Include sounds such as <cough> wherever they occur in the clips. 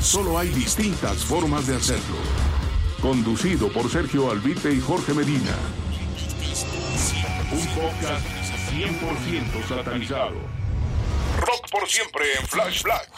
Solo hay distintas formas de hacerlo. Conducido por Sergio Albite y Jorge Medina. Un podcast 100% satanizado. Rock por siempre en Flash Black.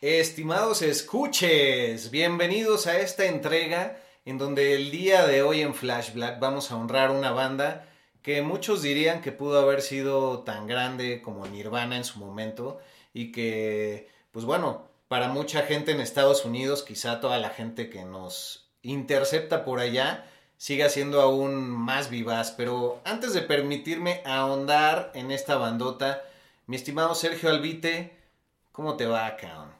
Estimados escuches, bienvenidos a esta entrega en donde el día de hoy en Flash Black vamos a honrar una banda que muchos dirían que pudo haber sido tan grande como Nirvana en su momento y que, pues bueno, para mucha gente en Estados Unidos, quizá toda la gente que nos intercepta por allá, siga siendo aún más vivaz. Pero antes de permitirme ahondar en esta bandota, mi estimado Sergio Albite, ¿cómo te va, cabrón?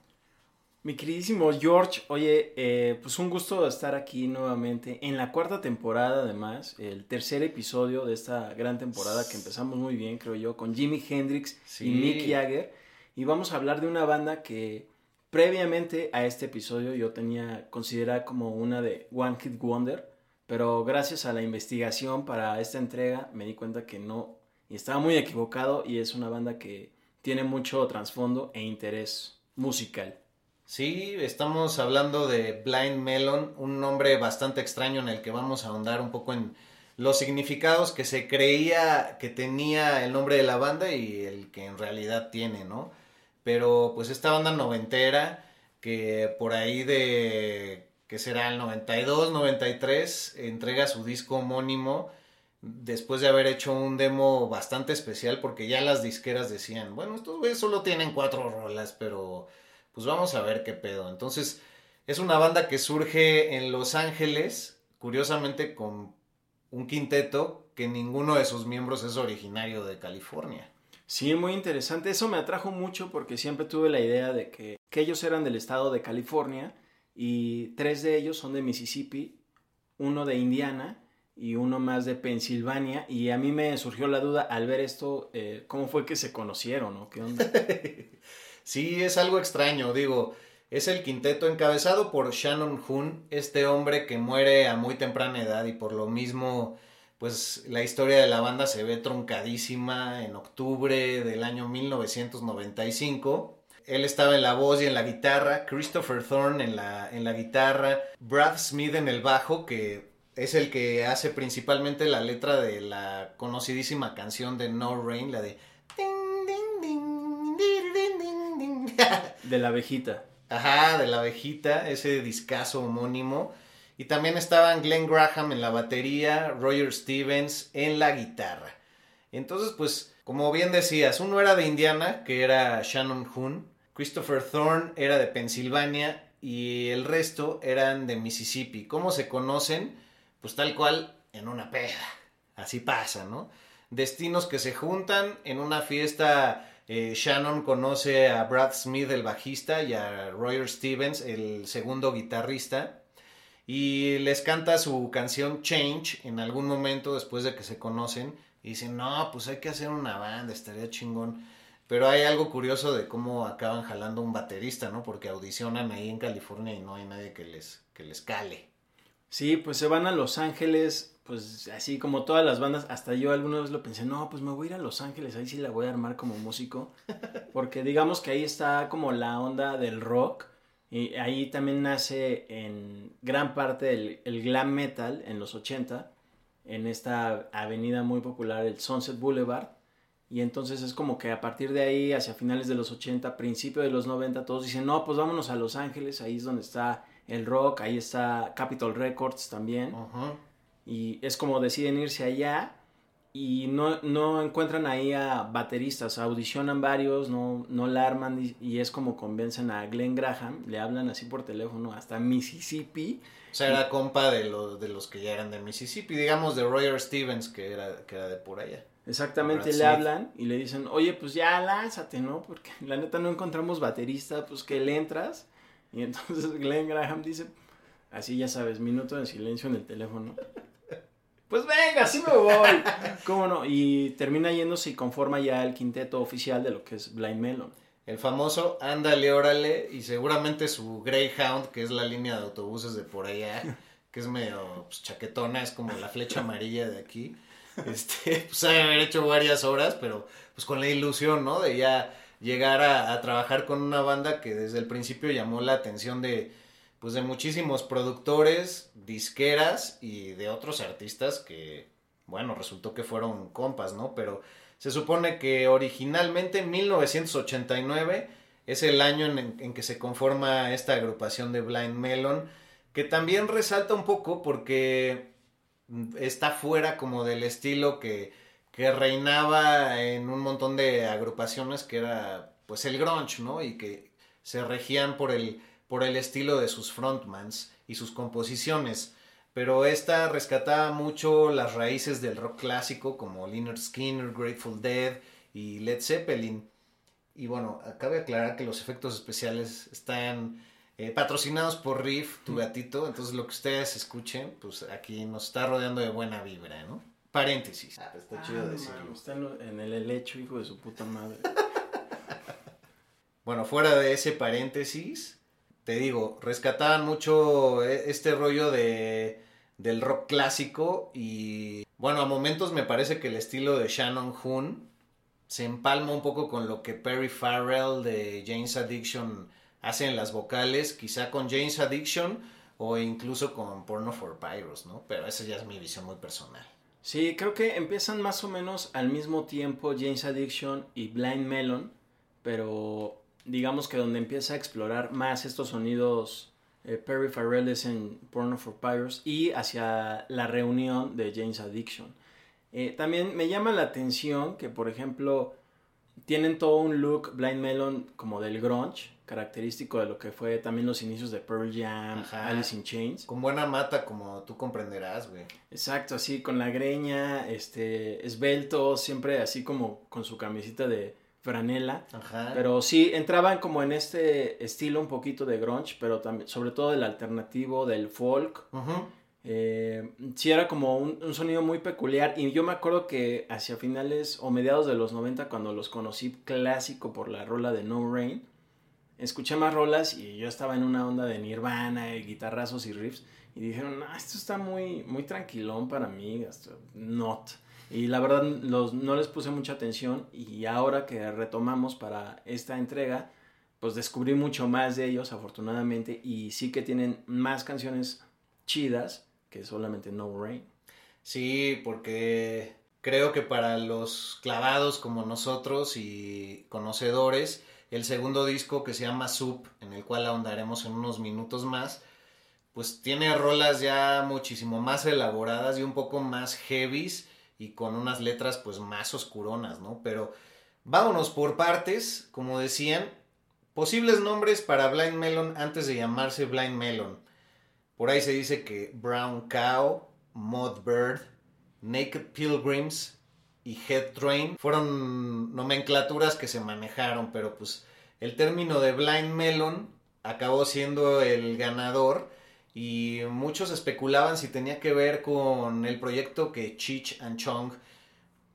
Mi queridísimo George, oye, eh, pues un gusto estar aquí nuevamente en la cuarta temporada, además, el tercer episodio de esta gran temporada que empezamos muy bien, creo yo, con Jimi Hendrix Sí. y Mick Jagger. Y vamos a hablar de una banda que previamente a este episodio yo tenía considerada como una de One Hit Wonder, pero gracias a la investigación para esta entrega me di cuenta que no, y estaba muy equivocado, y es una banda que tiene mucho trasfondo e interés musical. Sí, estamos hablando de Blind Melon, un nombre bastante extraño en el que vamos a ahondar un poco en los significados que se creía que tenía el nombre de la banda y el que en realidad tiene, ¿no? Pero pues esta banda noventera que por ahí de, ¿qué será? El 92, 93, entrega su disco homónimo después de haber hecho un demo bastante especial porque ya las disqueras decían, bueno, estos güeyes solo tienen cuatro rolas, pero pues vamos a ver qué pedo. Entonces, es una banda que surge en Los Ángeles, curiosamente con un quinteto que ninguno de sus miembros es originario de California. Sí, muy interesante. Eso me atrajo mucho porque siempre tuve la idea de que, que ellos eran del estado de California y tres de ellos son de Mississippi, uno de Indiana y uno más de Pensilvania. Y a mí me surgió la duda al ver esto, eh, ¿cómo fue que se conocieron? ¿no? ¿Qué onda? <laughs> Sí, es algo extraño, digo, es el quinteto encabezado por Shannon Hoon, este hombre que muere a muy temprana edad y por lo mismo, pues la historia de la banda se ve truncadísima en octubre del año 1995. Él estaba en la voz y en la guitarra, Christopher Thorne en la, en la guitarra, Brad Smith en el bajo, que es el que hace principalmente la letra de la conocidísima canción de No Rain, la de... De la abejita. Ajá, de la abejita, ese discazo homónimo. Y también estaban Glenn Graham en la batería, Roger Stevens en la guitarra. Entonces, pues, como bien decías, uno era de Indiana, que era Shannon Hoon, Christopher Thorne era de Pensilvania y el resto eran de Mississippi. ¿Cómo se conocen? Pues tal cual en una peda. Así pasa, ¿no? Destinos que se juntan en una fiesta. eh, Shannon conoce a Brad Smith, el bajista, y a Roger Stevens, el segundo guitarrista. Y les canta su canción Change en algún momento después de que se conocen. Y dicen, no, pues hay que hacer una banda, estaría chingón. Pero hay algo curioso de cómo acaban jalando un baterista, ¿no? Porque audicionan ahí en California y no hay nadie que les, que les cale. Sí, pues se van a Los Ángeles, pues así como todas las bandas, hasta yo alguna vez lo pensé, no, pues me voy a ir a Los Ángeles, ahí sí la voy a armar como músico, porque digamos que ahí está como la onda del rock, y ahí también nace en gran parte el, el glam metal en los 80, en esta avenida muy popular, el Sunset Boulevard. Y entonces es como que a partir de ahí, hacia finales de los 80, principio de los 90, todos dicen, no, pues vámonos a Los Ángeles, ahí es donde está el rock, ahí está Capitol Records también. Y es como deciden irse allá y no, no encuentran ahí a bateristas, audicionan varios, no, no la arman y, y es como convencen a Glenn Graham, le hablan así por teléfono hasta Mississippi. O sea, era compa de los, de los que ya eran de Mississippi, digamos de Roger Stevens, que era, que era de por allá. Exactamente, le hablan y le dicen, oye, pues ya lánzate, ¿no? Porque <laughs> la neta no encontramos baterista, pues que le entras. Y entonces <laughs> Glenn Graham dice, así ya sabes, minuto de silencio en el teléfono. Pues venga, sí me voy. <laughs> ¿Cómo no? Y termina yéndose y conforma ya el quinteto oficial de lo que es Blind Melon. El famoso Ándale, órale, y seguramente su Greyhound, que es la línea de autobuses de por allá, <laughs> que es medio pues, chaquetona, es como la flecha amarilla de aquí. <laughs> Este, pues sabe haber hecho varias horas, pero pues con la ilusión, ¿no? De ya llegar a, a trabajar con una banda que desde el principio llamó la atención de, pues de muchísimos productores, disqueras y de otros artistas que, bueno, resultó que fueron compas, ¿no? Pero se supone que originalmente 1989 es el año en, que se conforma esta agrupación de Blind Melon, que también resalta un poco porque está fuera como del estilo que, que reinaba en un montón de agrupaciones que era pues el grunge, ¿no? Y que se regían por el, por el estilo de sus frontmans y sus composiciones. Pero esta rescataba mucho las raíces del rock clásico como Lynyrd Skinner, Grateful Dead y Led Zeppelin. Y bueno, cabe aclarar que los efectos especiales están eh, patrocinados por Riff, tu gatito. Entonces lo que ustedes escuchen, pues aquí nos está rodeando de buena vibra, ¿no? Paréntesis. Ah, pues está chido Ah, decirlo. Está en el helecho, hijo de su puta madre. <laughs> Bueno, fuera de ese paréntesis, te digo, rescataban mucho eh, este rollo de, del rock clásico y bueno, a momentos me parece que el estilo de Shannon Hoon se empalma un poco con lo que Perry Farrell de James Addiction hace en las vocales, quizá con James Addiction o incluso con Porno for Pyros, ¿no? Pero esa ya es mi visión muy personal. Sí, creo que empiezan más o menos al mismo tiempo James Addiction y Blind Melon, pero digamos que donde empieza a explorar más estos sonidos eh, Perry Farrell es en Porno for Pyros y hacia la reunión de James Addiction. Eh, también me llama la atención que, por ejemplo, tienen todo un look Blind Melon como del grunge, característico de lo que fue también los inicios de Pearl Jam, Ajá. Alice in Chains. Con buena mata, como tú comprenderás, güey. Exacto, así con la greña, este, esbelto, siempre así como con su camisita de franela. Ajá. Pero sí, entraban como en este estilo un poquito de grunge, pero también, sobre todo del alternativo, del folk. Ujú. Eh, sí era como un, un sonido muy peculiar y yo me acuerdo que hacia finales o mediados de los 90 cuando los conocí clásico por la rola de No Rain, escuché más rolas y yo estaba en una onda de Nirvana, y guitarrazos y riffs y dijeron, "Ah, esto está muy, muy tranquilón para mí, not. Y la verdad los, no les puse mucha atención y ahora que retomamos para esta entrega, pues descubrí mucho más de ellos afortunadamente y sí que tienen más canciones chidas que solamente No Rain. Sí, porque creo que para los clavados como nosotros y conocedores, el segundo disco que se llama Soup, en el cual ahondaremos en unos minutos más, pues tiene rolas ya muchísimo más elaboradas y un poco más heavies y con unas letras pues más oscuronas, ¿no? Pero vámonos por partes, como decían, posibles nombres para Blind Melon antes de llamarse Blind Melon. Por ahí se dice que Brown Cow, Mudbird, Naked Pilgrims y Head Train fueron nomenclaturas que se manejaron, pero pues el término de Blind Melon acabó siendo el ganador y muchos especulaban si tenía que ver con el proyecto que Cheech and Chong,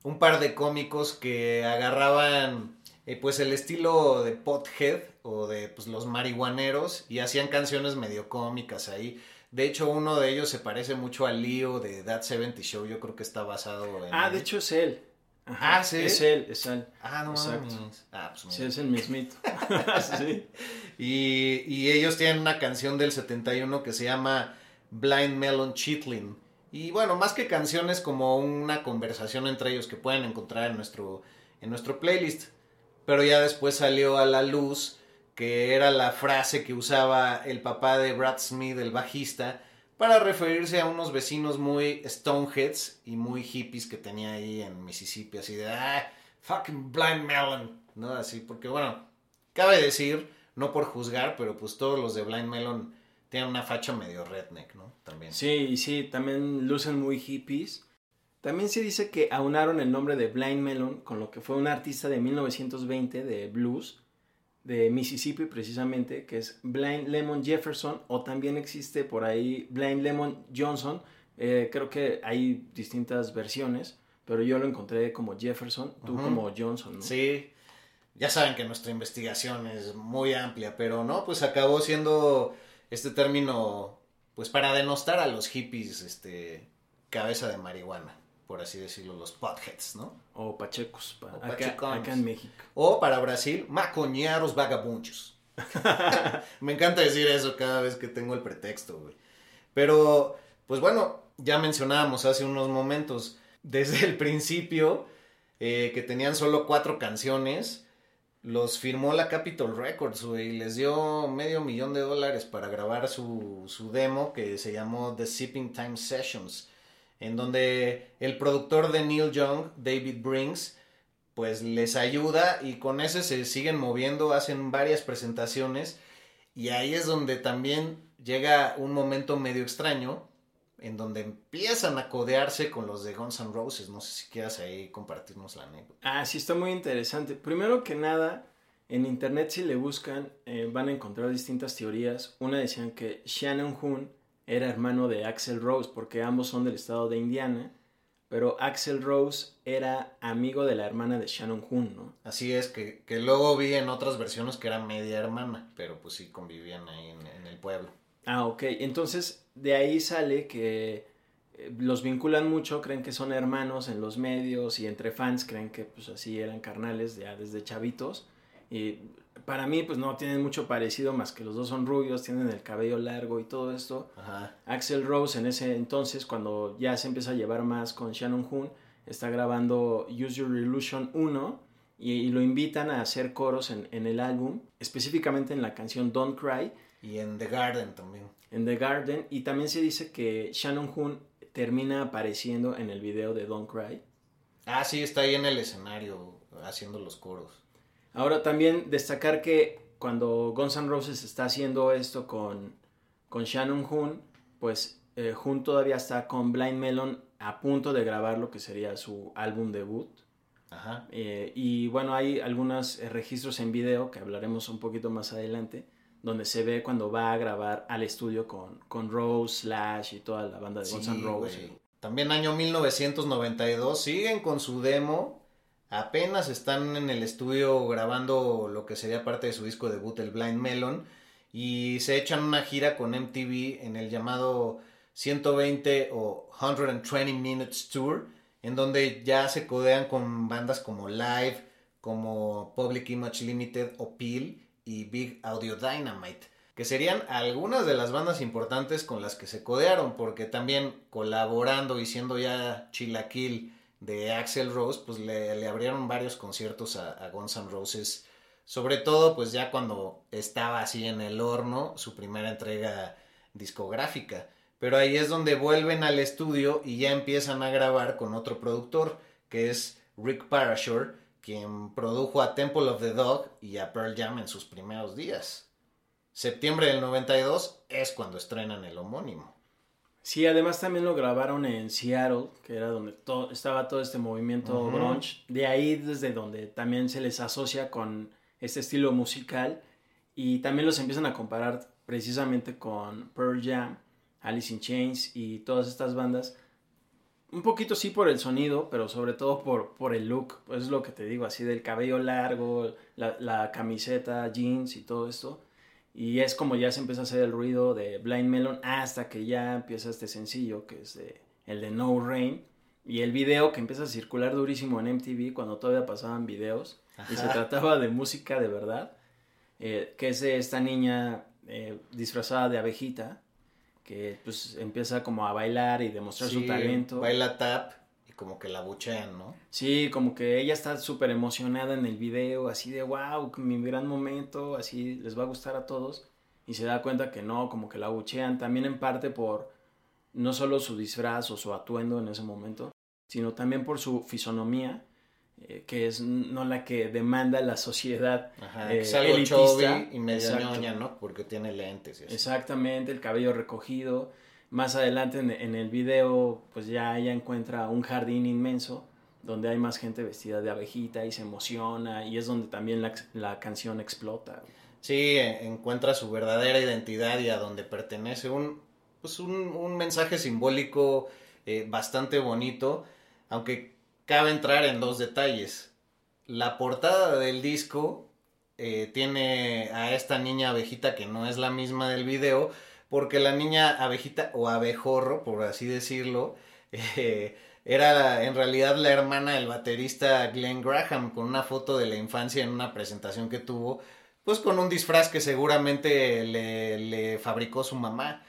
un par de cómicos que agarraban eh, pues el estilo de Pothead o de pues, los marihuaneros y hacían canciones medio cómicas ahí. De hecho, uno de ellos se parece mucho al Leo de That 70 Show. Yo creo que está basado en. Ah, él. de hecho es él. Ajá, Ah, ¿sí? Es él, es él. Ah, no Exacto. mames. Ah, pues Sí, es el mismito. <laughs> <laughs> sí. Y, y ellos tienen una canción del 71 que se llama Blind Melon Chitlin. Y bueno, más que canciones, como una conversación entre ellos que pueden encontrar en nuestro, en nuestro playlist. Pero ya después salió a la luz que era la frase que usaba el papá de Brad Smith, el bajista, para referirse a unos vecinos muy stoneheads y muy hippies que tenía ahí en Mississippi, así de, ah, fucking blind melon, ¿no? Así, porque bueno, cabe decir, no por juzgar, pero pues todos los de Blind Melon tienen una facha medio redneck, ¿no? También. Sí, sí, también lucen muy hippies. También se dice que aunaron el nombre de Blind Melon con lo que fue un artista de 1920 de blues de Mississippi precisamente, que es Blind Lemon Jefferson, o también existe por ahí Blind Lemon Johnson. Eh, creo que hay distintas versiones, pero yo lo encontré como Jefferson, tú como Johnson. ¿no? Sí, ya saben que nuestra investigación es muy amplia, pero no, pues acabó siendo este término, pues para denostar a los hippies, este, cabeza de marihuana, por así decirlo, los potheads, ¿no? O pachecos, pa- O acá, en México. O para Brasil, macoñeros vagabunchos. <laughs> Me encanta decir eso cada vez que tengo el pretexto, güey. Pero, pues bueno, ya mencionábamos hace unos momentos, desde el principio, eh, que tenían solo cuatro canciones, los firmó la Capitol Records, güey, y les dio medio millón de dólares para grabar su, su demo que se llamó The Sipping Time Sessions, en donde el productor de Neil Young, David Brings, pues les ayuda y con ese se siguen moviendo, hacen varias presentaciones y ahí es donde también llega un momento medio extraño en donde empiezan a codearse con los de Guns N' Roses. No sé si quieras ahí compartirnos la anécdota. Ah, sí, está muy interesante. Primero que nada, en internet si le buscan eh, van a encontrar distintas teorías. Una decían que Shannon Hoon era hermano de Axel Rose porque ambos son del estado de Indiana, pero Axel Rose era amigo de la hermana de Shannon Hoon, ¿no? Así es, que, que luego vi en otras versiones que era media hermana, pero pues sí convivían ahí en, en el pueblo. Ah, ok. Entonces, de ahí sale que eh, los vinculan mucho, creen que son hermanos en los medios y entre fans creen que pues así eran carnales ya desde chavitos. Y para mí pues no tienen mucho parecido más que los dos son rubios, tienen el cabello largo y todo esto. Ajá. Axel Rose en ese entonces, cuando ya se empieza a llevar más con Shannon Hoon, está grabando Use Your Illusion 1 y, y lo invitan a hacer coros en, en el álbum, específicamente en la canción Don't Cry Y en The Garden también. en The Garden y también se dice que Shannon Hoon termina apareciendo en el video de Don't Cry. Ah, sí, está ahí en el escenario haciendo los coros. Ahora también destacar que cuando Guns N' Roses está haciendo esto con, con Shannon Hoon, pues eh, Hoon todavía está con Blind Melon a punto de grabar lo que sería su álbum debut. Ajá. Eh, y bueno, hay algunos eh, registros en video que hablaremos un poquito más adelante, donde se ve cuando va a grabar al estudio con, con Rose, Slash y toda la banda de Guns N' Sí, Roses. También año 1992, siguen con su demo, apenas están en el estudio grabando lo que sería parte de su disco debut, el Blind Melon, y se echan una gira con MTV en el llamado 120 o 120 Minutes Tour, en donde ya se codean con bandas como Live, como Public Image Limited o Peel y Big Audio Dynamite, que serían algunas de las bandas importantes con las que se codearon, porque también colaborando y siendo ya chilaquil de Axel Rose, pues le, abrieron varios conciertos a, a Guns N' Roses, sobre todo pues ya cuando estaba así en el horno su primera entrega discográfica. Pero ahí es donde vuelven al estudio y ya empiezan a grabar con otro productor, que es Rick Parashore, quien produjo a Temple of the Dog y a Pearl Jam en sus primeros días. Septiembre del 92 es cuando estrenan el homónimo. Sí, además también lo grabaron en Seattle, que era donde to- estaba todo este movimiento Ujú. grunge. De ahí desde donde también se les asocia con este estilo musical y también los empiezan a comparar precisamente con Pearl Jam, Alice in Chains y todas estas bandas. Un poquito sí por el sonido, pero sobre todo por, por el look. Pues es lo que te digo, así del cabello largo, la, la camiseta, jeans y todo esto. Y es como ya se empieza a hacer el ruido de Blind Melon hasta que ya empieza este sencillo que es de- el de No Rain. Y el video que empieza a circular durísimo en MTV cuando todavía pasaban videos. Y se trataba de música de verdad. eh, que es de esta niña eh, disfrazada de abejita. que pues empieza como a bailar y demostrar su talento. Baila tap como que la buchean, ¿no? Sí, como que ella está súper emocionada en el video, así de wow, mi gran momento, así les va a gustar a todos. Y se da cuenta que no, como que la buchean, también en parte por no solo su disfraz o su atuendo en ese momento, sino también por su fisonomía, eh, que es no la que demanda la sociedad. Ajá, eh, que es algo elitista. y medio ñoña, ¿no? Porque tiene lentes y así. Exactamente, el cabello recogido. Más adelante en, el video, pues ya ella encuentra un jardín inmenso donde hay más gente vestida de abejita y se emociona y es donde también la, la canción explota. Sí, eh, encuentra su verdadera identidad y a donde pertenece. Un, pues un, un mensaje simbólico eh, bastante bonito, aunque cabe entrar en dos detalles. La portada del disco eh, tiene a esta niña abejita que no es la misma del video, porque la niña abejita o abejorro, por así decirlo, eh, era en realidad la hermana del baterista Glenn Graham, con una foto de la infancia en una presentación que tuvo, pues con un disfraz que seguramente le, fabricó su mamá.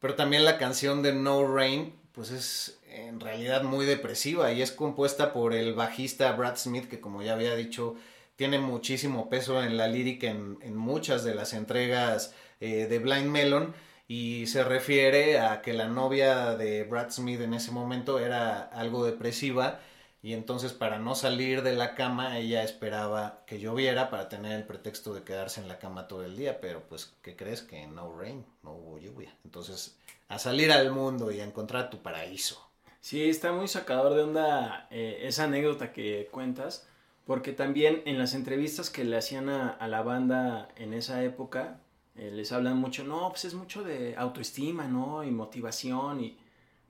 Pero también la canción de No Rain, pues es en realidad muy depresiva y es compuesta por el bajista Brad Smith, que como ya había dicho, tiene muchísimo peso en la lírica en, en muchas de las entregas eh, de Blind Melon y se refiere a que la novia de Brad Smith en ese momento era algo depresiva y entonces para no salir de la cama ella esperaba que lloviera para tener el pretexto de quedarse en la cama todo el día, pero pues ¿qué crees? Que no rain, no hubo lluvia. Entonces a salir al mundo y a encontrar tu paraíso. Sí, está muy sacador de onda eh, esa anécdota que cuentas, porque también en las entrevistas que le hacían a, a la banda en esa época, eh, les hablan mucho, no, pues es mucho de autoestima, ¿no? Y motivación, y...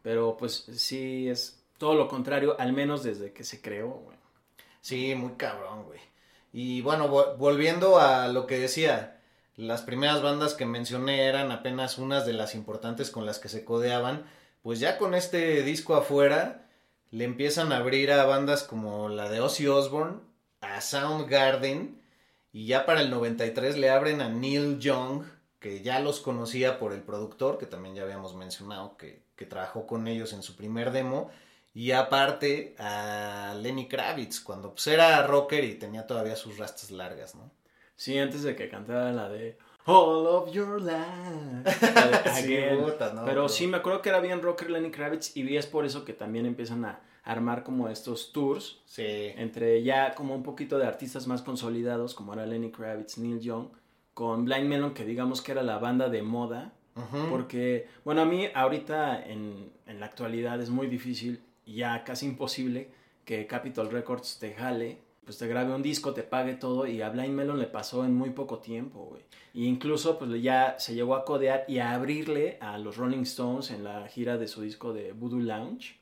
pero pues sí, es todo lo contrario, al menos desde que se creó, güey. Sí, muy cabrón, güey. Y bueno, vo- volviendo a lo que decía, las primeras bandas que mencioné eran apenas unas de las importantes con las que se codeaban. Pues ya con este disco afuera, le empiezan a abrir a bandas como la de Ozzy Osbourne, a Soundgarden, y ya para el 93 le abren a Neil Young, que ya los conocía por el productor, que también ya habíamos mencionado, que, que trabajó con ellos en su primer demo. Y aparte a Lenny Kravitz, cuando pues era rocker y tenía todavía sus rastas largas, ¿no? Sí, antes de que cantara la de All of Your Life. la <laughs> de Sí, Again. puta, no, pero pero- sí, me acuerdo que era bien rocker Lenny Kravitz y es por eso que también empiezan a armar como estos tours Sí. entre ya como un poquito de artistas más consolidados como era Lenny Kravitz, Neil Young, con Blind Melon que digamos que era la banda de moda. Porque, bueno, a mí ahorita en, en la actualidad es muy difícil y ya casi imposible que Capitol Records te jale, pues te grabe un disco, te pague todo y a Blind Melon le pasó en muy poco tiempo, güey. Y incluso pues ya se llegó a codear y a abrirle a los Rolling Stones en la gira de su disco de Voodoo Lounge.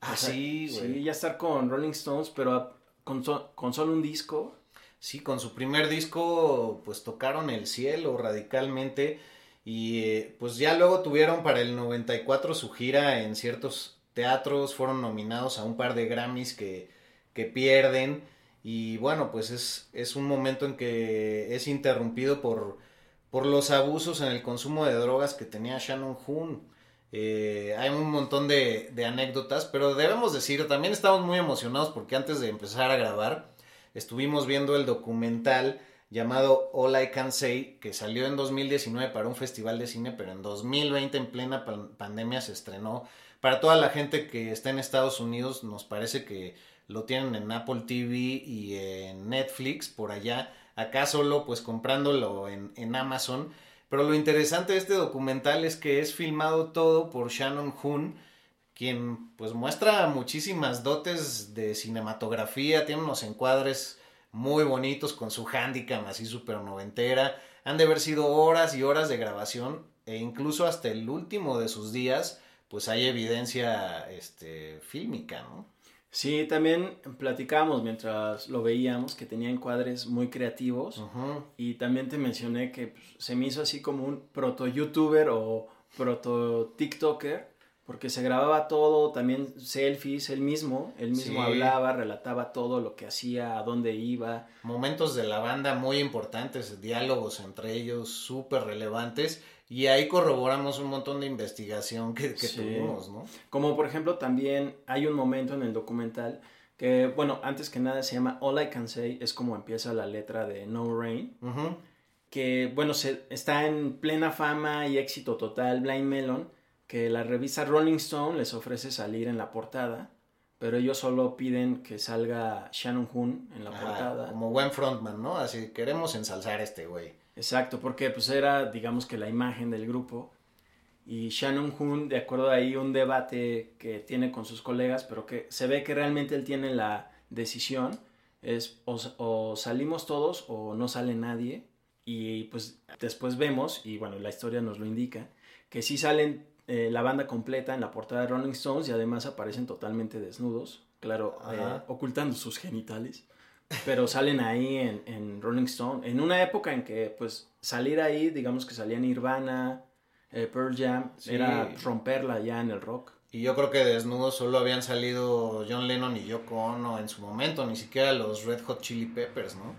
Ah, O sea, sí, güey. Sí, ya estar con Rolling Stones, pero a- con, so- con solo un disco. Sí, con su primer disco, pues tocaron el cielo radicalmente y eh, pues ya luego tuvieron para el 94 su gira en ciertos teatros, fueron nominados a un par de Grammys que, que pierden y bueno, pues es, es un momento en que es interrumpido por, por los abusos en el consumo de drogas que tenía Shannon Hoon. Eh, hay un montón de, anécdotas, pero debemos decir, también estamos muy emocionados porque antes de empezar a grabar, estuvimos viendo el documental llamado All I Can Say, que salió en 2019 para un festival de cine, pero en 2020 en plena pan- pandemia se estrenó. Para toda la gente que está en Estados Unidos, nos parece que lo tienen en Apple TV y en Netflix, por allá. Acá solo pues comprándolo en Amazon. Pero lo interesante de este documental es que es filmado todo por Shannon Hoon, quien pues muestra muchísimas dotes de cinematografía, tiene unos encuadres muy bonitos con su handicam así súper noventera. Han de haber sido horas y horas de grabación e incluso hasta el último de sus días pues hay evidencia este, fílmica, ¿no? Sí, también platicábamos mientras lo veíamos que tenía encuadres muy creativos. Y también te mencioné que pues, se me hizo así como un proto-youtuber o proto-tiktoker, porque se grababa todo, también selfies, él mismo, él mismo Sí. hablaba, relataba todo lo que hacía, a dónde iba. Momentos de la banda muy importantes, diálogos entre ellos súper relevantes Y ahí corroboramos un montón de investigación que, que Sí. tuvimos, ¿no? Como por ejemplo también hay un momento en el documental que, bueno, antes que nada se llama All I Can Say, es como empieza la letra de No Rain, que bueno, se, está en plena fama y éxito total Blind Melon, que la revista Rolling Stone les ofrece salir en la portada, pero ellos solo piden que salga Shannon Hoon en la portada. como buen frontman, ¿no? Así queremos ensalzar a este güey. Exacto, porque pues era, digamos que la imagen del grupo. Y Shannon Hoon, de acuerdo a ahí, un debate que tiene con sus colegas, pero que se ve que realmente él tiene la decisión, es o, o salimos todos o no sale nadie. Y pues después vemos, y bueno, la historia nos lo indica, que sí salen eh, la banda completa en la portada de Rolling Stones y además aparecen totalmente desnudos, claro, eh, ocultando sus genitales pero salen ahí en, en Rolling Stone, en una época en que pues salir ahí, digamos que salían Nirvana, eh, Pearl Jam, Sí. era romperla ya en el rock. Y yo creo que desnudos solo habían salido John Lennon y Yoko Ono en su momento, ni siquiera los Red Hot Chili Peppers, ¿no?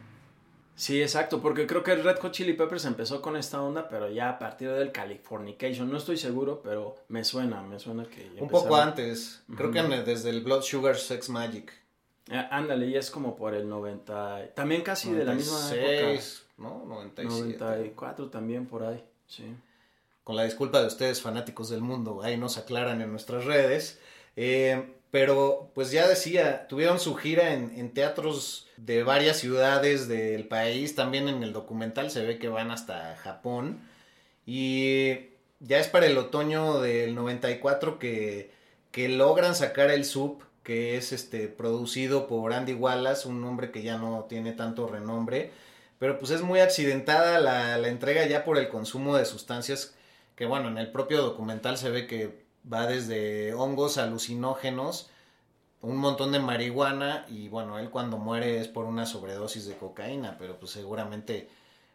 Sí, exacto, porque creo que el Red Hot Chili Peppers empezó con esta onda, pero ya a partir del Californication, no estoy seguro, pero me suena, me suena que... Un poco empezaron. antes, creo que desde el Blood Sugar Sex Magic. Eh, ándale, ya es como por el 90, también casi de la misma época. 96, ¿no? 97. 94 también por ahí, sí. Con la disculpa de ustedes, fanáticos del mundo, ahí nos aclaran en nuestras redes. Eh, pero, pues ya decía, tuvieron su gira en, en teatros de varias ciudades del país. También en el documental se ve que van hasta Japón. Y ya es para el otoño del 94 que, que logran sacar el sub, que es este producido por Andy Wallace, un hombre que ya no tiene tanto renombre. Pero pues es muy accidentada la, entrega ya por el consumo de sustancias que bueno, en el propio documental se ve que va desde hongos alucinógenos, un montón de marihuana y bueno, él cuando muere es por una sobredosis de cocaína, pero pues seguramente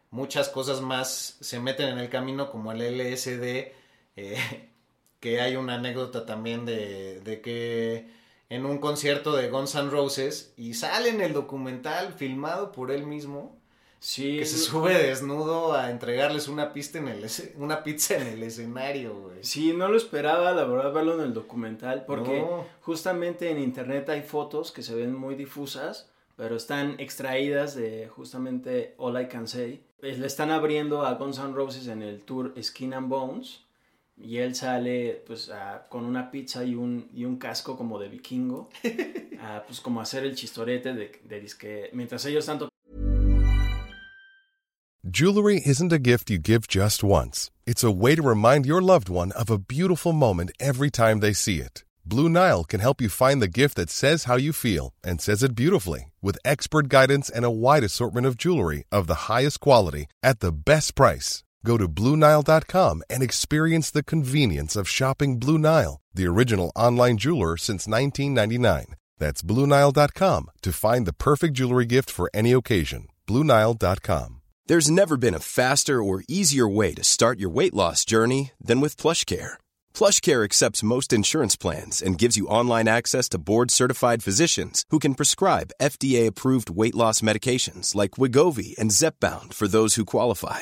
muchas cosas más se meten en el camino como el LSD, eh, <laughs> que hay una anécdota también de, de que en un concierto de Guns N' Roses y sale en el documental filmado por él mismo Sí, que se sube desnudo a entregarles una pista en el una pizza en el escenario, güey. Sí, no lo esperaba, la verdad, verlo en el documental, porque No. justamente en internet hay fotos que se ven muy difusas, pero están extraídas de justamente All I Can Say. Eh, Le están abriendo a Guns N' Roses en el tour Skin and Bones, y él sale pues a- con una pizza y un, y un casco como de vikingo, a, <laughs> ah, pues como hacer el chistorete de, de disque, mientras ellos están Jewelry isn't a gift you give just once. It's a way to remind your loved one of a beautiful moment every time they see it. Blue Nile can help you find the gift that says how you feel and says it beautifully with expert guidance and a wide assortment of jewelry of the highest quality at the best price. Go to BlueNile.com and experience the convenience of shopping Blue Nile, the original online jeweler since 1999. That's BlueNile.com to find the perfect jewelry gift for any occasion. BlueNile.com. There's never been a faster or easier way to start your weight loss journey than with PlushCare. PlushCare accepts most insurance plans and gives you online access to board-certified physicians who can prescribe FDA-approved weight loss medications like Wigovi and Zepbound for those who qualify.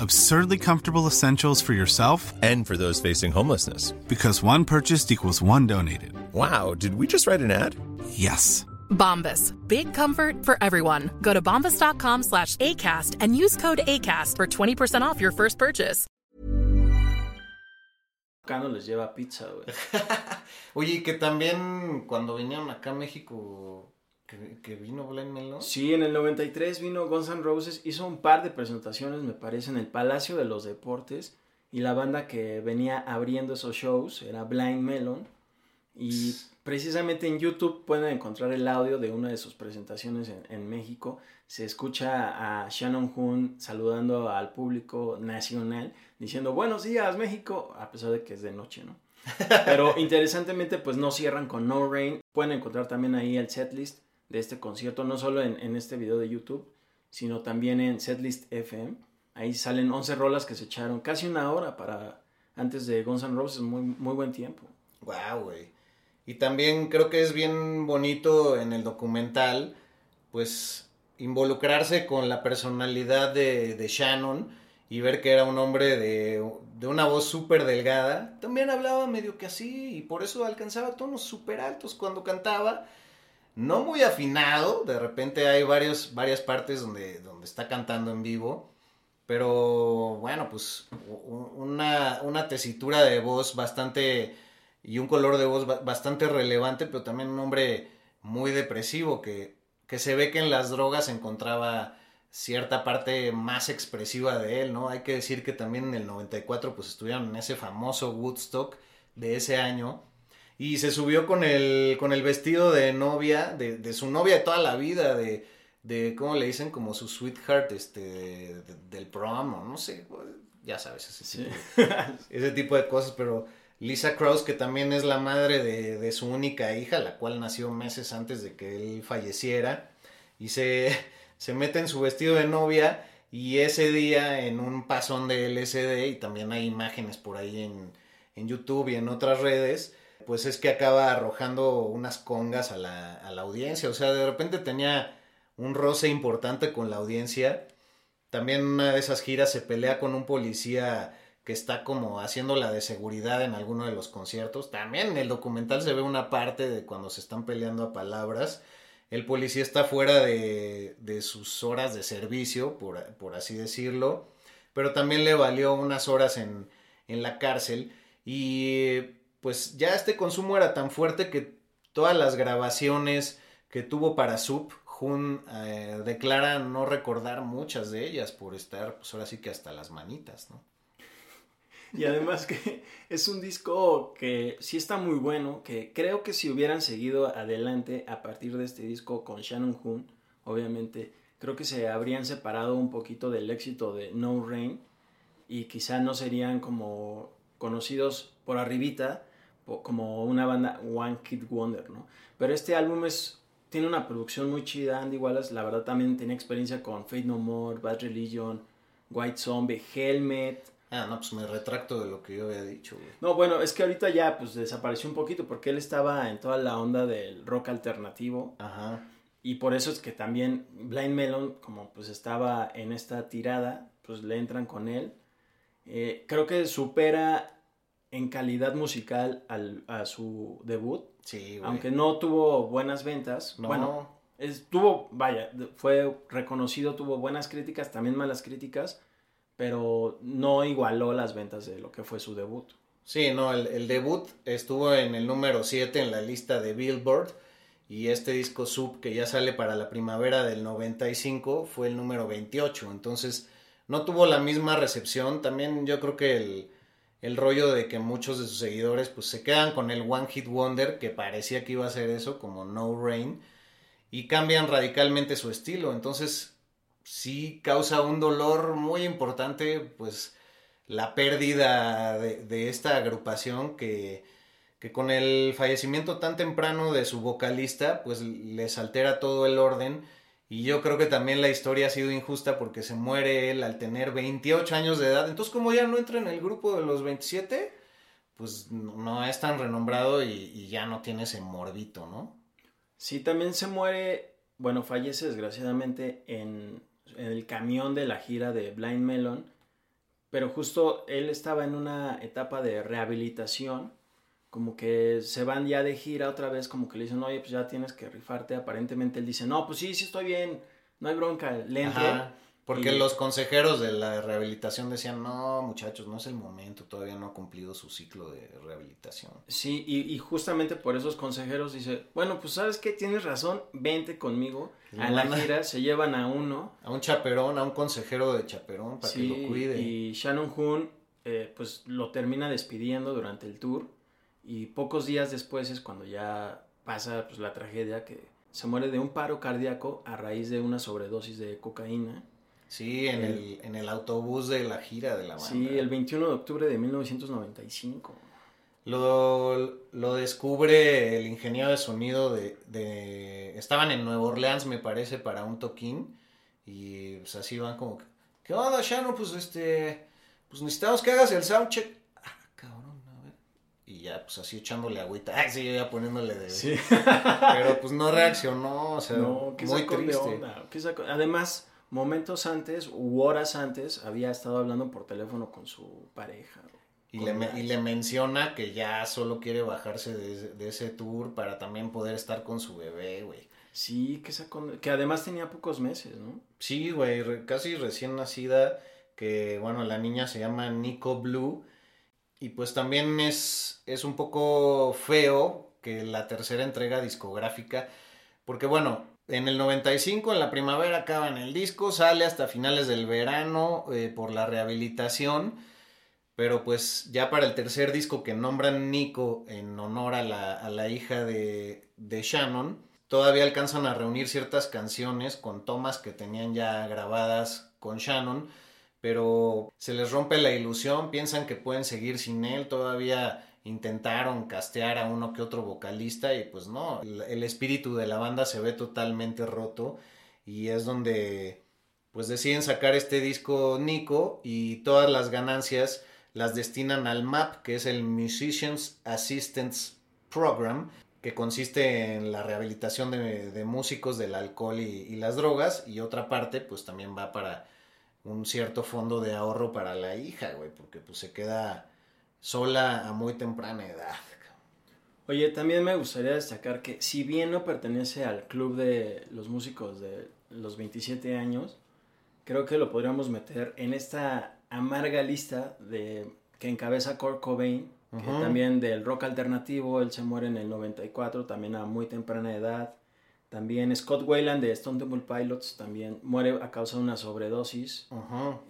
Absurdly comfortable essentials for yourself And for those facing homelessness. because one purchased equals one donated. Wow, did we just write an ad? Yes. Bombas. Big comfort for everyone. Go to bombas.com slash ACAST and use code ACAST for 20% off your first purchase. Cano les lleva pizza, güey. <laughs> Oye, que también cuando vinieron acá a México, que, que vino Blind Melon. Sí, en el 93 vino Guns N' Roses, hizo un par de presentaciones, me parece, en el Palacio de los Deportes. Y la banda que venía abriendo esos shows era Blind Melon. Y precisamente en YouTube pueden encontrar el audio de una de sus presentaciones en, en México. Se escucha a Shannon Hoon saludando al público nacional, diciendo buenos días México, a pesar de que es de noche, ¿no? <laughs> Pero interesantemente pues no cierran con No Rain. Pueden encontrar también ahí el setlist de este concierto, no solo en, este video de YouTube, sino también en Setlist FM. Ahí salen 11 rolas que se echaron casi una hora para antes de Guns N' Roses, muy, muy buen tiempo. Wow, güey. Y también creo que es bien bonito en el documental, pues involucrarse con la personalidad de, de Shannon y ver que era un hombre de, de una voz súper delgada. También hablaba medio que así y por eso alcanzaba tonos súper altos cuando cantaba. No muy afinado, de repente hay varios, varias partes donde, donde está cantando en vivo. Pero bueno, pues una, una tesitura de voz bastante y un color de voz bastante relevante, pero también un hombre muy depresivo que, que se ve que en las drogas encontraba cierta parte más expresiva de él, ¿no? Hay que decir que también en el 94 pues estuvieron en ese famoso Woodstock de ese año y se subió con el, con el vestido de novia, de, de su novia de toda la vida, de, de, ¿cómo le dicen? Como su sweetheart este, de, del prom, no sé, ya sabes, ese tipo, sí. <laughs> ese tipo de cosas, pero Lisa Krause, que también es la madre de, de, su única hija, la cual nació meses antes de que él falleciera, y se, se mete en su vestido de novia, y ese día en un pasón de LSD, y también hay imágenes por ahí en, en YouTube y en otras redes, pues es que acaba arrojando unas congas a la, a la audiencia, o sea, de repente tenía un roce importante con la audiencia. También una de esas giras se pelea con un policía que está como haciendo la de seguridad en alguno de los conciertos. También en el documental se ve una parte de cuando se están peleando a palabras. El policía está fuera de, de sus horas de servicio, por, por, así decirlo, pero también le valió unas horas en, en la cárcel. Y pues ya este consumo era tan fuerte que todas las grabaciones que tuvo para Sub Jun eh, declara no recordar muchas de ellas por estar, pues ahora sí que hasta las manitas, ¿no? <laughs> Y además que es un disco que sí está muy bueno, que creo que si hubieran seguido adelante a partir de este disco con Shannon Hoon, obviamente, creo que se habrían separado un poquito del éxito de No Rain y quizá no serían como conocidos por arribita como una banda One Kid Wonder, ¿no? Pero este álbum es tiene una producción muy chida. Andy Wallace, la verdad, también tiene experiencia con Fate No More, Bad Religion, White Zombie, Helmet. Ah, no, pues me retracto de lo que yo había dicho, güey. No, bueno, es que ahorita ya pues desapareció un poquito porque él estaba en toda la onda del rock alternativo. Ajá. Y por eso es que también Blind Melon, como pues estaba en esta tirada, pues le entran con él. Eh, creo que supera en calidad musical al, a su debut. Sí, güey. Aunque no tuvo buenas ventas. No. Bueno, tuvo, vaya, fue reconocido, tuvo buenas críticas, también malas críticas, pero no igualó las ventas de lo que fue su debut. Sí, no, el, el debut estuvo en el número 7 en la lista de Billboard y este disco Sub que ya sale para la primavera del 95 fue el número 28, entonces no tuvo la misma recepción, también yo creo que el el rollo de que muchos de sus seguidores pues se quedan con el One Hit Wonder que parecía que iba a ser eso como No Rain y cambian radicalmente su estilo. Entonces sí causa un dolor muy importante pues la pérdida de, esta agrupación que, que con el fallecimiento tan temprano de su vocalista pues les altera todo el orden y yo creo que también la historia ha sido injusta porque se muere él al tener 28 años de edad. Entonces, como ya no entra en el grupo de los 27, pues no es tan renombrado y, ya no tiene ese morbito, ¿no? Sí, también se muere, bueno, fallece desgraciadamente en, en el camión de la gira de Blind Melon, pero justo él estaba en una etapa de rehabilitación como que se van ya de gira otra vez, como que le dicen, oye, pues ya tienes que rifarte. Aparentemente él dice, no, pues sí, sí estoy bien, no hay bronca, le entró. Porque Y- los consejeros de la rehabilitación decían, no, muchachos, no es el momento, todavía no ha cumplido su ciclo de rehabilitación. Sí, y, y justamente por esos consejeros dice, bueno, pues sabes qué, tienes razón, vente conmigo a la gira, se llevan a uno. A un chaperón, a un consejero de chaperón para Sí, que lo cuide. y Shannon Hoon eh, pues lo termina despidiendo durante el tour y pocos días después es cuando ya pasa pues la tragedia que se muere de un paro cardíaco a raíz de una sobredosis de cocaína. Sí, en El- el, en el autobús de la gira de la banda. Sí, el 21 de octubre de 1995. Lo, lo descubre el ingeniero de sonido de, de- Estaban en Nueva Orleans, me parece, para un toquín. Y pues así van como... que, ¿Qué onda, Shannon? Pues este... Pues necesitamos que hagas el soundcheck. Ah, cabrón, a ver. Y ya, pues así echándole agüita. Ay, sí, yo ya poniéndole de... Sí. <laughs> Pero pues no <laughs> reaccionó, o sea, No, ¿qué muy sacó de triste. onda? ¿Qué? Además, momentos antes u horas antes había estado hablando por teléfono con su pareja. Y le, me- y le menciona que ya solo quiere bajarse de, ese- de ese tour para también poder estar con su bebé, güey. Sí, que sacó, que además tenía pocos meses, ¿no? Sí, güey, re- casi recién nacida, que bueno, la niña se llama Nico Blue. Y pues también es, es un poco feo que la tercera entrega discográfica, porque bueno, en el 95, en la primavera, acaban el disco, sale hasta finales del verano eh, por la rehabilitación. Pero pues ya para el tercer disco que nombran Nico en honor a la, a la hija de, de Shannon, todavía alcanzan a reunir ciertas canciones con tomas que tenían ya grabadas con Shannon, pero se les rompe la ilusión, piensan que pueden seguir sin él, todavía intentaron castear a uno que otro vocalista y pues no, el, espíritu de la banda se ve totalmente roto y es donde pues deciden sacar este disco Nico y todas las ganancias las destinan al MAP, que es el Musicians Assistance Program, que consiste en la rehabilitación de, de músicos del alcohol y, y las drogas, y otra parte pues también va para un cierto fondo de ahorro para la hija, güey, porque pues se queda sola a muy temprana edad. Oye, también me gustaría destacar que si bien no pertenece al club de los músicos de los 27 años, creo que lo podríamos meter en esta amarga lista de que encabeza Kurt Cobain, que también del rock alternativo, él se muere en el 94, también a muy temprana edad. También Scott Weiland de Stone Temple Pilots también muere a causa de una sobredosis.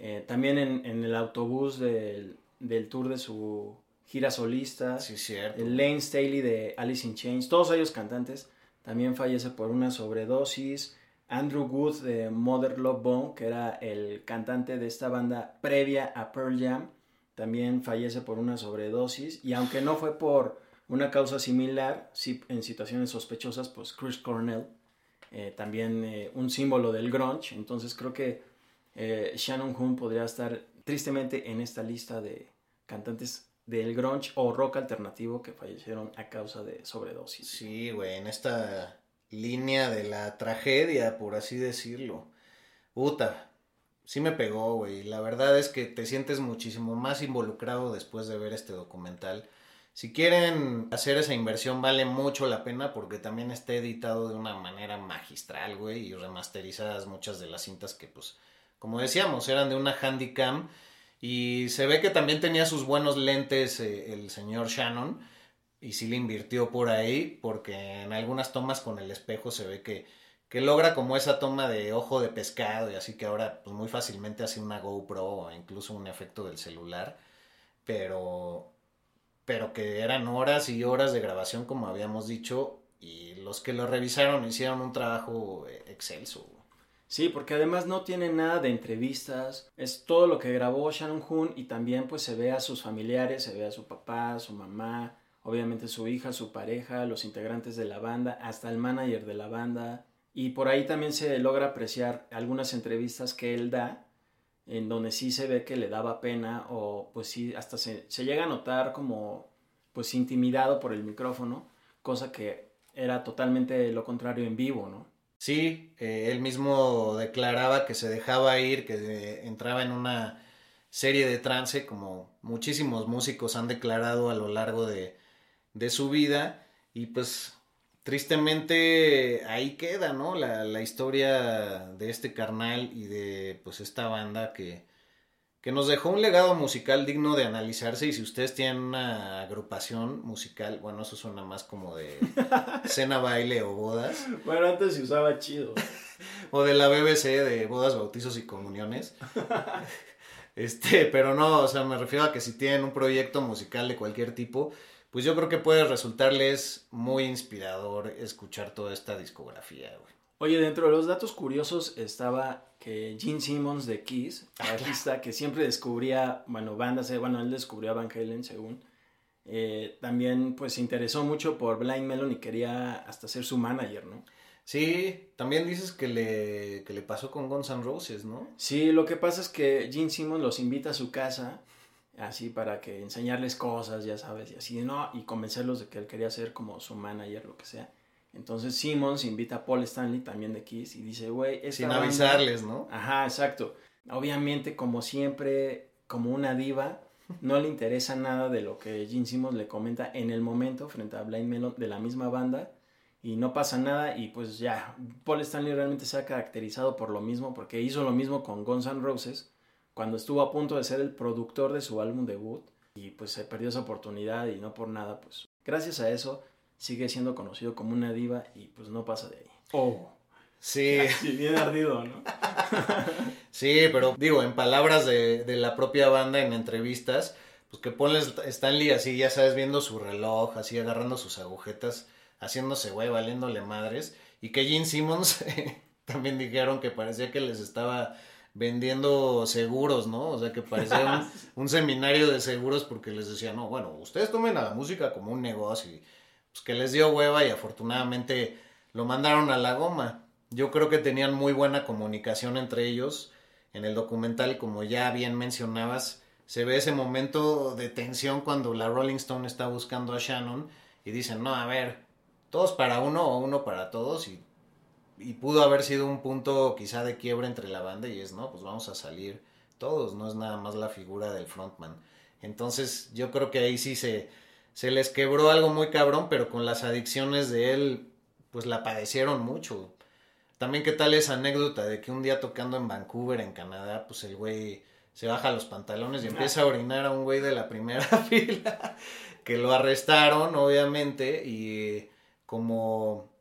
Eh, también en, en el autobús del, del tour de su gira solista. Sí, cierto. El Lane Staley de Alice in Chains, todos ellos cantantes, también fallece por una sobredosis. Andrew Wood de Mother Love Bone, que era el cantante de esta banda previa a Pearl Jam, también fallece por una sobredosis. Y aunque no fue por una causa similar, en situaciones sospechosas, pues Chris Cornell, eh, también eh, un símbolo del grunge. Entonces creo que eh, Shannon Hoon podría estar tristemente en esta lista de cantantes del grunge o rock alternativo que fallecieron a causa de sobredosis. Sí, güey, en esta línea de la tragedia, por así decirlo. Puta, sí me pegó, güey. La verdad es que te sientes muchísimo más involucrado después de ver este documental. Si quieren hacer esa inversión, vale mucho la pena porque también está editado de una manera magistral, güey, y remasterizadas muchas de las cintas que, pues, como decíamos, eran de una Handycam. Y se ve que también tenía sus buenos lentes eh, el señor Shannon. Y sí le invirtió por ahí, porque en algunas tomas con el espejo se ve que, que logra como esa toma de ojo de pescado y así que ahora pues muy fácilmente hace una GoPro o incluso un efecto del celular. Pero, pero que eran horas y horas de grabación como habíamos dicho y los que lo revisaron hicieron un trabajo eh, excelso. Sí, porque además no tiene nada de entrevistas, es todo lo que grabó Shannon Hoon y también pues se ve a sus familiares, se ve a su papá, su mamá, obviamente su hija, su pareja, los integrantes de la banda, hasta el manager de la banda. Y por ahí también se logra apreciar algunas entrevistas que él da, en donde sí se ve que le daba pena o pues sí, hasta se, llega a notar como pues intimidado por el micrófono, cosa que era totalmente lo contrario en vivo, ¿no? Sí, eh, él mismo declaraba que se dejaba ir, que eh, entraba en una serie de trance, como muchísimos músicos han declarado a lo largo de, de su vida. Y pues tristemente ahí queda, ¿no? La, la historia de este carnal y de pues esta banda que, que nos dejó un legado musical digno de analizarse y si ustedes tienen una agrupación musical, bueno, eso suena más como de <laughs> cena, baile o bodas. Bueno, antes se usaba chido. <laughs> o de la BBC de bodas, bautizos y comuniones. <laughs> Este, pero no, o sea, me refiero a que si tienen un proyecto musical de cualquier tipo, pues yo creo que puede resultarles muy inspirador escuchar toda esta discografía, güey. Oye, dentro de los datos curiosos estaba que Gene Simmons de Kiss, artista que siempre descubría, bueno, bandas, eh, bueno, él descubrió a Van Halen según, eh, también pues se interesó mucho por Blind Melon y quería hasta ser su manager, ¿no? Sí, también dices que le, que le pasó con Guns N' Roses, ¿no? Sí, lo que pasa es que Gene Simmons los invita a su casa, así para que enseñarles cosas, ya sabes, y así, ¿no? Y convencerlos de que él quería ser como su manager, lo que sea. Entonces Simmons invita a Paul Stanley también de Kiss y dice, güey, Sin avisarles, ¿no? Ajá, exacto. Obviamente, como siempre, como una diva, no le interesa nada de lo que Gene Simmons le comenta en el momento frente a Blind Melon de la misma banda y no pasa nada y pues ya, Paul Stanley realmente se ha caracterizado por lo mismo porque hizo lo mismo con Guns N' Roses cuando estuvo a punto de ser el productor de su álbum debut y pues se perdió esa oportunidad y no por nada, pues gracias a eso sigue siendo conocido como una diva y pues no pasa de ahí. Oh. Sí. <laughs> bien ardido, ¿no? <laughs> sí, pero digo, en palabras de, de, la propia banda en entrevistas, pues que Paul Stanley así, ya sabes, viendo su reloj, así agarrando sus agujetas, haciéndose güey, valiéndole madres, y que Gene Simmons <laughs> también dijeron que parecía que les estaba vendiendo seguros, ¿no? O sea, que parecía un, <laughs> un, seminario de seguros porque les decía, no, bueno, ustedes tomen a la música como un negocio y pues que les dio hueva y afortunadamente lo mandaron a la goma. Yo creo que tenían muy buena comunicación entre ellos. En el documental, como ya bien mencionabas, se ve ese momento de tensión cuando la Rolling Stone está buscando a Shannon y dicen, no, a ver, todos para uno o uno para todos y, y pudo haber sido un punto quizá de quiebre entre la banda y es, no, pues vamos a salir todos, no es nada más la figura del frontman. Entonces yo creo que ahí sí se, se les quebró algo muy cabrón, pero con las adicciones de él, pues la padecieron mucho. También qué tal esa anécdota de que un día tocando en Vancouver, en Canadá, pues el güey se baja los pantalones y empieza a orinar a un güey de la primera <laughs> fila, que lo arrestaron, obviamente, y como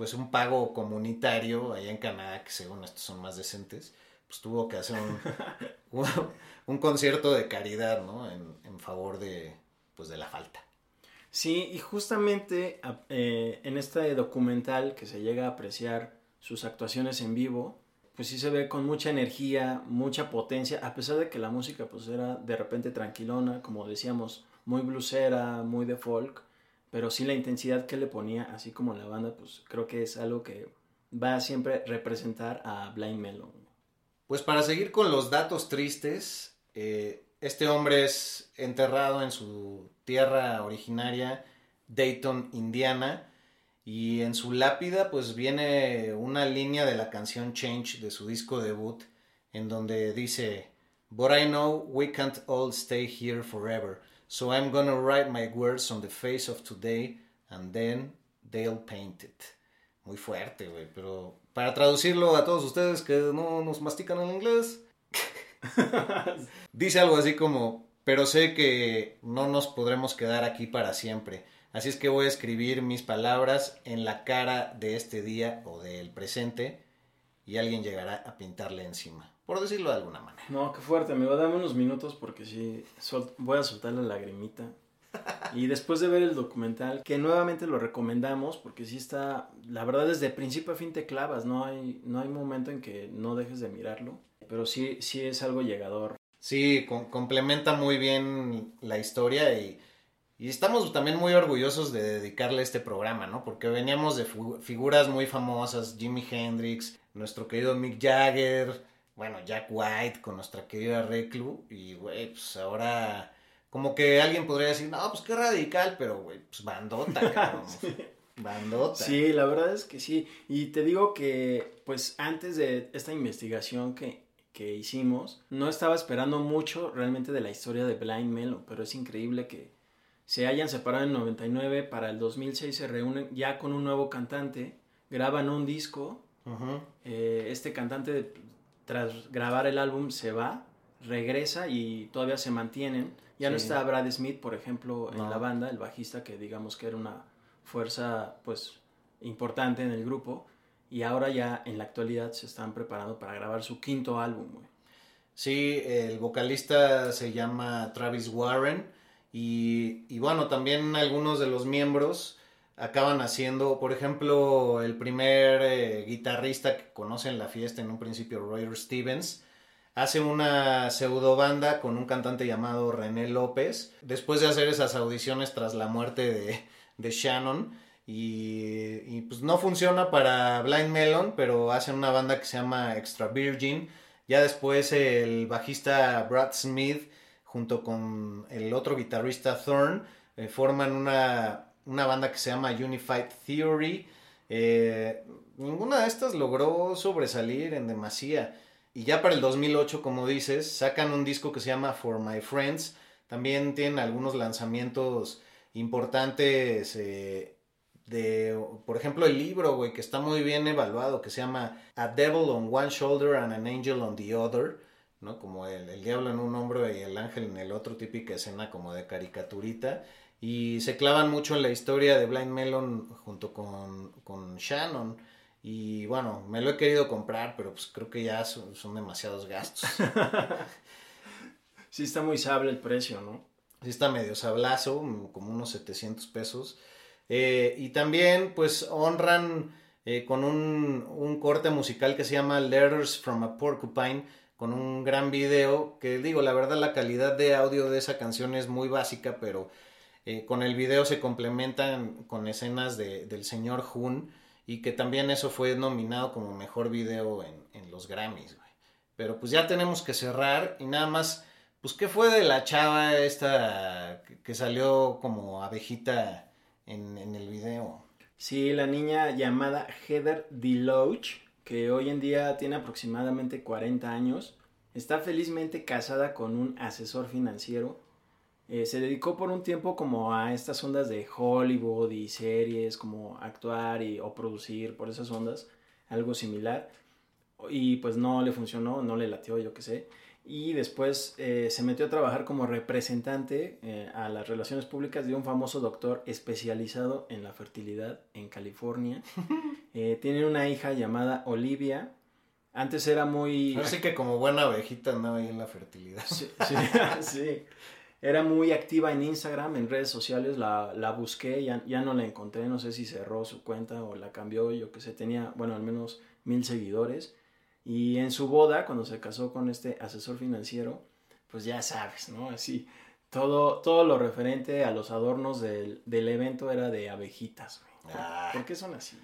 pues un pago comunitario allá en Canadá, que según estos son más decentes, pues tuvo que hacer <laughs> un, un, concierto de caridad, ¿no? En, en favor de, pues, de la falta. Sí, y justamente eh, en este documental que se llega a apreciar sus actuaciones en vivo, pues sí se ve con mucha energía, mucha potencia, a pesar de que la música pues era de repente tranquilona, como decíamos, muy blusera, muy de folk, pero sí la intensidad que le ponía, así como la banda, pues creo que es algo que va a siempre representar a Blind Melon. Pues para seguir con los datos tristes, eh, este hombre es enterrado en su tierra originaria, Dayton, Indiana, y en su lápida pues viene una línea de la canción Change de su disco debut, en donde dice, But I know we can't all stay here forever, so I'm gonna write my words on the face of today, and then they'll paint it. Muy fuerte, güey, pero para traducirlo a todos ustedes que no nos mastican el inglés, <laughs> Dice algo así como, pero sé que no nos podremos quedar aquí para siempre. Así es que voy a escribir mis palabras en la cara de este día o del presente y alguien llegará a pintarle encima, por decirlo de alguna manera. No, qué fuerte, me va a dar unos minutos porque sí, voy a soltar la lagrimita. <laughs> Y después de ver el documental, que nuevamente lo recomendamos porque sí está, la verdad desde principio a fin te clavas, no hay, no hay momento en que no dejes de mirarlo pero sí, sí es algo llegador. Sí, complementa muy bien la historia y, y, estamos también muy orgullosos de dedicarle este programa, ¿no? Porque veníamos de figuras muy famosas, Jimi Hendrix, nuestro querido Mick Jagger, bueno, Jack White con nuestra querida Reclu y, güey, pues ahora como que alguien podría decir, no, pues qué radical, pero, güey, pues bandota, <laughs> cabrón. Bandota. Sí, la verdad es que sí. Y te digo que, pues antes de esta investigación que, que hicimos, no estaba esperando mucho realmente de la historia de Blind Melon, pero es increíble que se hayan separado en 99, para el 2006 se reúnen ya con un nuevo cantante, graban un disco, eh, este cantante tras grabar el álbum se va, regresa y todavía se mantienen. Ya no está Brad Smith, por ejemplo, en la banda, el bajista que digamos que era una fuerza pues importante en el grupo y ahora ya en la actualidad se están preparando para grabar su quinto álbum. güey. Sí, el vocalista se llama Travis Warren y, y bueno, también algunos de los miembros acaban haciendo, por ejemplo, el primer eh, guitarrista que conoce en la fiesta en un principio, Roger Stevens, hace una pseudo banda con un cantante llamado René López, después de hacer esas audiciones tras la muerte de, de Shannon. Y, y, pues no funciona para Blind Melon, pero hacen una banda que se llama Extra Virgin. Ya después el bajista Brad Smith junto con el otro guitarrista Thorne eh, forman una, una banda que se llama Unified Theory. Eh, ninguna de estas logró sobresalir en demasía. Y ya para el 2008, como dices, sacan un disco que se llama For My Friends. También tienen algunos lanzamientos importantes eh, de, por ejemplo, el libro, güey, que está muy bien evaluado, que se llama A Devil on One Shoulder and an Angel on the Other, ¿no? Como el, el diablo en un hombro y el ángel en el otro, típica escena como de caricaturita. Y se clavan mucho en la historia de Blind Melon junto con, con Shannon. Y bueno, me lo he querido comprar, pero pues creo que ya son, son demasiados gastos. <laughs> Sí está muy sable el precio, ¿no? Sí está medio sablazo, como unos 700 pesos. Eh, y también pues honran eh, con un, un, corte musical que se llama Letters from a Porcupine, con un gran video, que digo, la verdad la calidad de audio de esa canción es muy básica, pero eh, con el video se complementan con escenas de, del señor Hun y que también eso fue nominado como mejor video en, en los Grammys. Pero pues ya tenemos que cerrar y nada más, pues ¿qué fue de la chava esta que, que salió como abejita en, en, el video? Sí, la niña llamada Heather Deloach, que hoy en día tiene aproximadamente 40 años, está felizmente casada con un asesor financiero. Eh, se dedicó por un tiempo como a estas ondas de Hollywood y series, como actuar y, o producir por esas ondas, algo similar. Y pues no le funcionó, no le latió, yo qué sé. Y después eh, se metió a trabajar como representante eh, a las relaciones públicas de un famoso doctor especializado en la fertilidad en California. <laughs> Tiene una hija llamada Olivia. Antes era muy... Así que como buena abejita andaba ahí en la fertilidad. Sí, sí, <laughs> sí. Era muy activa en Instagram, en redes sociales, la, la busqué, ya, ya, no la encontré, no sé si cerró su cuenta o la cambió, yo que sé, tenía, bueno, al menos mil seguidores. Y en su boda, cuando se casó con este asesor financiero, pues ya sabes, ¿no? Así, todo, todo lo referente a los adornos del, del evento era de abejitas, güey. Ah, ¿Por qué son así?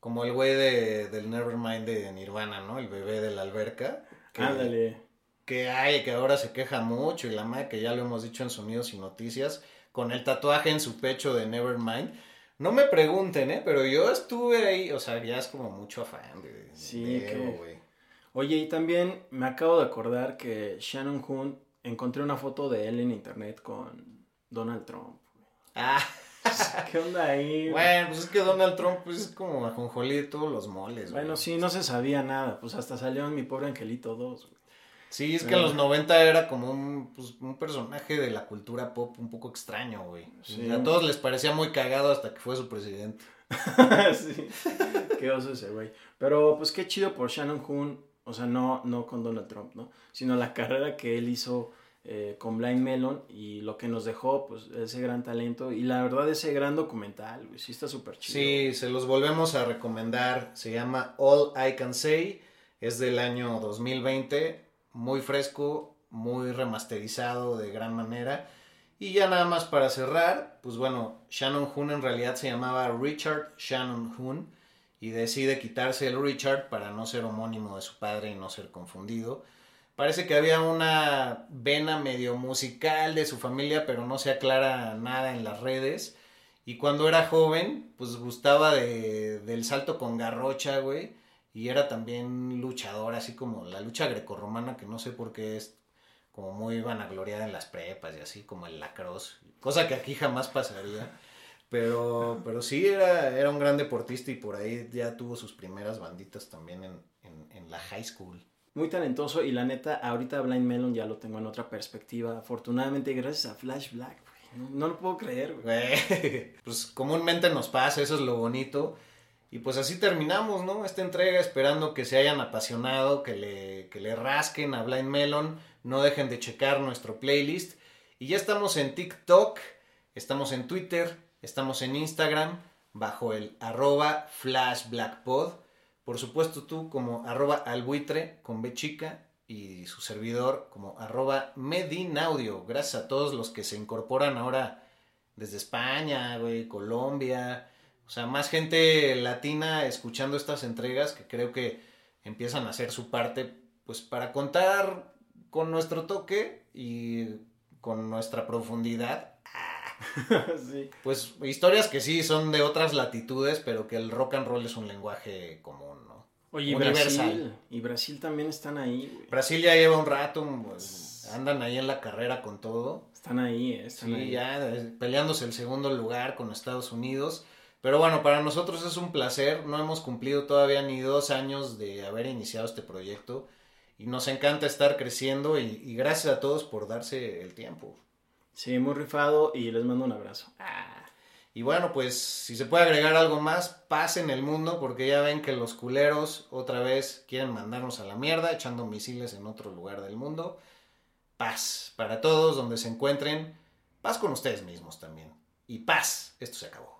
Como el güey de, del Nevermind de Nirvana, ¿no? El bebé de la alberca. Que, Ándale. Que hay, que ahora se queja mucho y la madre que ya lo hemos dicho en Sonidos y Noticias, con el tatuaje en su pecho de Nevermind. No me pregunten, ¿eh? Pero yo estuve ahí, o sea, ya es como mucho afán de, sí, güey. Oye, y también me acabo de acordar que Shannon Hoon encontré una foto de él en internet con Donald Trump. Ah. <laughs> ¿Qué onda ahí? Bueno, pues es que Donald Trump pues, es como ajonjolí de todos los moles. Bueno, güey. sí, no se sabía nada. Pues hasta salió en Mi Pobre Angelito 2. Güey. Sí, es que en los 90 era como un, pues, un personaje de la cultura pop un poco extraño, güey. Sí. A todos les parecía muy cagado hasta que fue su presidente. <laughs> sí. Qué oso ese güey. Pero pues qué chido por Shannon Hoon. O sea, no, no con Donald Trump, ¿no? Sino la carrera que él hizo eh, con Blind Melon y lo que nos dejó, pues, ese gran talento. Y la verdad, ese gran documental, güey, sí está súper chido. Sí, se los volvemos a recomendar. Se llama All I Can Say. Es del año 2020. Muy fresco, muy remasterizado de gran manera. Y ya nada más para cerrar, pues bueno, Shannon Hoon en realidad se llamaba Richard Shannon Hoon y decide quitarse el Richard para no ser homónimo de su padre y no ser confundido. Parece que había una vena medio musical de su familia, pero no se aclara nada en las redes. Y cuando era joven, pues gustaba de, del salto con garrocha, güey. Y era también luchador, así como la lucha grecorromana, que no sé por qué es como muy vanagloriada en las prepas y así, como el lacrosse, cosa que aquí jamás pasaría. Pero, pero sí, era, era un gran deportista y por ahí ya tuvo sus primeras banditas también en, en, en la high school. Muy talentoso y la neta, ahorita Blind Melon ya lo tengo en otra perspectiva. Afortunadamente, gracias a Flash Black, güey. No, no lo puedo creer, güey. <laughs> Pues comúnmente nos pasa, eso es lo bonito. Y pues así terminamos, ¿no? Esta entrega esperando que se hayan apasionado, que le, que le rasquen a Blind Melon, no dejen de checar nuestro playlist. Y ya estamos en TikTok, estamos en Twitter, estamos en Instagram, bajo el arroba flashblackpod. Por supuesto tú como arroba albuitre con B chica y su servidor como arroba medinaudio. Gracias a todos los que se incorporan ahora desde España, güey, Colombia. O sea, más gente latina escuchando estas entregas que creo que empiezan a hacer su parte, pues para contar con nuestro toque y con nuestra profundidad. <laughs> sí. Pues historias que sí son de otras latitudes, pero que el rock and roll es un lenguaje común, ¿no? Oye, y Brasil. Y Brasil también están ahí, güey. Brasil ya lleva un rato, pues, andan ahí en la carrera con todo. Están ahí, eh, están Sí, ahí. ya eh, peleándose el segundo lugar con Estados Unidos. Pero bueno, para nosotros es un placer. No hemos cumplido todavía ni dos años de haber iniciado este proyecto. Y nos encanta estar creciendo y, y gracias a todos por darse el tiempo. Sí, muy rifado y les mando un abrazo. Y bueno, pues si se puede agregar algo más, paz en el mundo, porque ya ven que los culeros otra vez quieren mandarnos a la mierda, echando misiles en otro lugar del mundo. Paz para todos donde se encuentren. Paz con ustedes mismos también. Y paz, esto se acabó.